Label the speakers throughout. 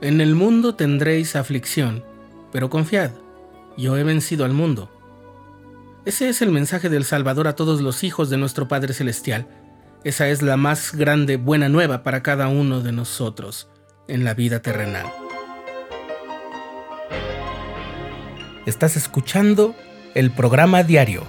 Speaker 1: En el mundo tendréis aflicción, pero confiad, yo he vencido al mundo. Ese es el mensaje del Salvador a todos los hijos de nuestro Padre Celestial. Esa es la más grande buena nueva para cada uno de nosotros en la vida terrenal. Estás escuchando el programa diario,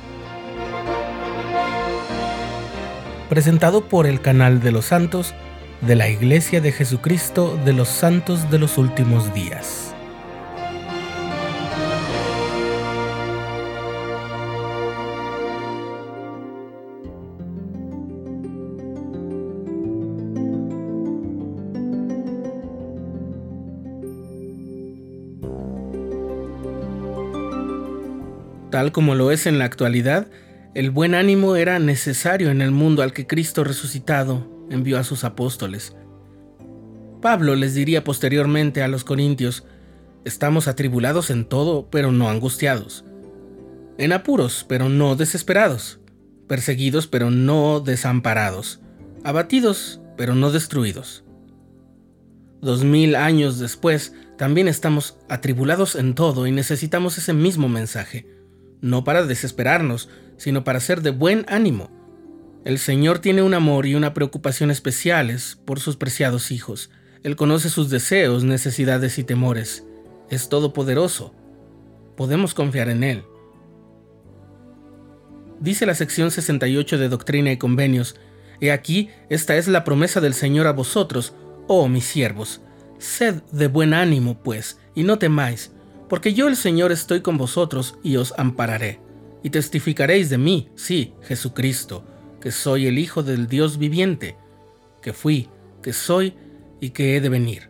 Speaker 1: presentado por el canal de los santos de la Iglesia de Jesucristo de los Santos de los Últimos Días. Tal como lo es en la actualidad, el buen ánimo era necesario en el mundo al que Cristo resucitado envió a sus apóstoles. Pablo les diría posteriormente a los corintios, estamos atribulados en todo, pero no angustiados, en apuros, pero no desesperados, perseguidos, pero no desamparados, abatidos, pero no destruidos. Dos mil años después, también estamos atribulados en todo y necesitamos ese mismo mensaje no para desesperarnos, sino para ser de buen ánimo. El Señor tiene un amor y una preocupación especiales por sus preciados hijos. Él conoce sus deseos, necesidades y temores. Es todopoderoso. Podemos confiar en Él. Dice la sección 68 de Doctrina y Convenios, He aquí, esta es la promesa del Señor a vosotros, oh mis siervos. Sed de buen ánimo, pues, y no temáis, porque yo el Señor estoy con vosotros y os ampararé. Y testificaréis de mí, sí, Jesucristo, que soy el Hijo del Dios viviente, que fui, que soy y que he de venir.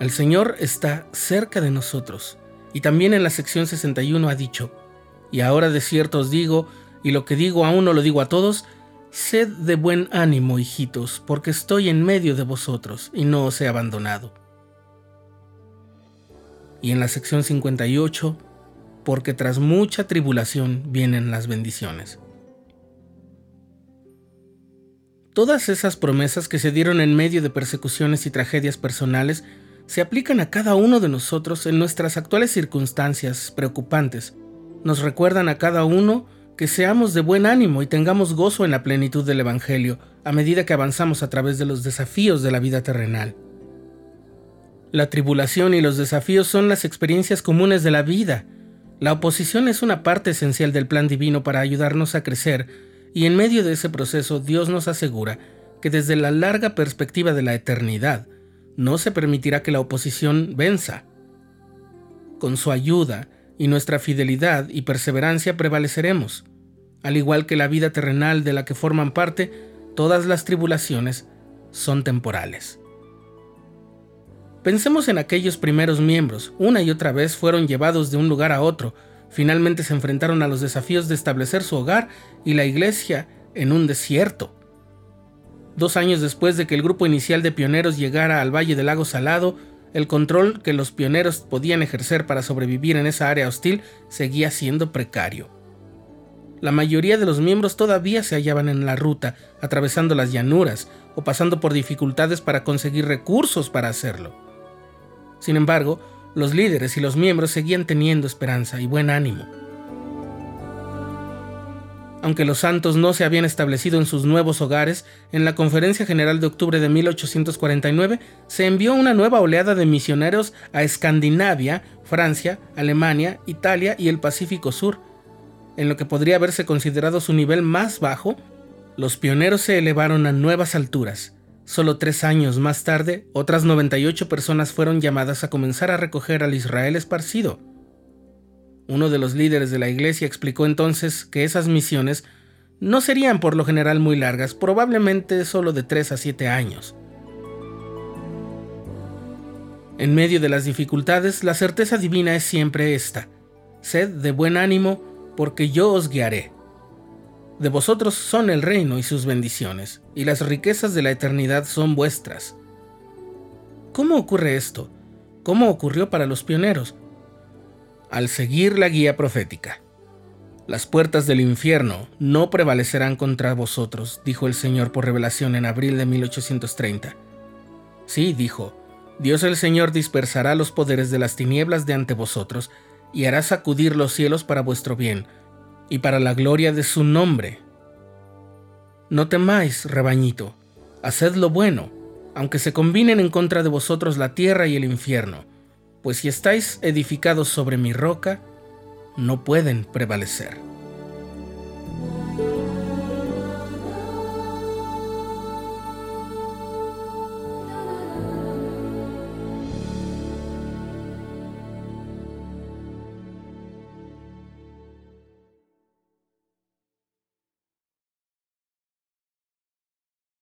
Speaker 1: El Señor está cerca de nosotros, y también en la sección 61 ha dicho, y ahora de cierto os digo, y lo que digo a uno lo digo a todos, sed de buen ánimo, hijitos, porque estoy en medio de vosotros, y no os he abandonado y en la sección 58, porque tras mucha tribulación vienen las bendiciones. Todas esas promesas que se dieron en medio de persecuciones y tragedias personales se aplican a cada uno de nosotros en nuestras actuales circunstancias preocupantes. Nos recuerdan a cada uno que seamos de buen ánimo y tengamos gozo en la plenitud del Evangelio a medida que avanzamos a través de los desafíos de la vida terrenal. La tribulación y los desafíos son las experiencias comunes de la vida. La oposición es una parte esencial del plan divino para ayudarnos a crecer, y en medio de ese proceso Dios nos asegura que desde la larga perspectiva de la eternidad, no se permitirá que la oposición venza. Con su ayuda y nuestra fidelidad y perseverancia prevaleceremos. Al igual que la vida terrenal de la que forman parte, todas las tribulaciones son temporales. Pensemos en aquellos primeros miembros, una y otra vez fueron llevados de un lugar a otro, finalmente se enfrentaron a los desafíos de establecer su hogar y la iglesia en un desierto. Dos años después de que el grupo inicial de pioneros llegara al Valle del Lago Salado, el control que los pioneros podían ejercer para sobrevivir en esa área hostil seguía siendo precario. La mayoría de los miembros todavía se hallaban en la ruta, atravesando las llanuras o pasando por dificultades para conseguir recursos para hacerlo. Sin embargo, los líderes y los miembros seguían teniendo esperanza y buen ánimo. Aunque los santos no se habían establecido en sus nuevos hogares, en la Conferencia General de octubre de 1849 se envió una nueva oleada de misioneros a Escandinavia, Francia, Alemania, Italia y el Pacífico Sur. En lo que podría haberse considerado su nivel más bajo, los pioneros se elevaron a nuevas alturas Solo tres años más tarde, otras 98 personas fueron llamadas a comenzar a recoger al Israel esparcido. Uno de los líderes de la iglesia explicó entonces que esas misiones no serían por lo general muy largas, probablemente solo de tres a siete años. En medio de las dificultades, la certeza divina es siempre esta. Sed de buen ánimo, porque yo os guiaré. De vosotros son el reino y sus bendiciones, y las riquezas de la eternidad son vuestras. ¿Cómo ocurre esto? ¿Cómo ocurrió para los pioneros? Al seguir la guía profética. Las puertas del infierno no prevalecerán contra vosotros, dijo el Señor por revelación en abril de 1830. Sí, dijo, Dios el Señor dispersará los poderes de las tinieblas de ante vosotros, y hará sacudir los cielos para vuestro bien, y para la gloria de su nombre. No temáis, rebañito, haced lo bueno, aunque se combinen en contra de vosotros la tierra y el infierno, pues si estáis edificados sobre mi roca, no pueden prevalecer.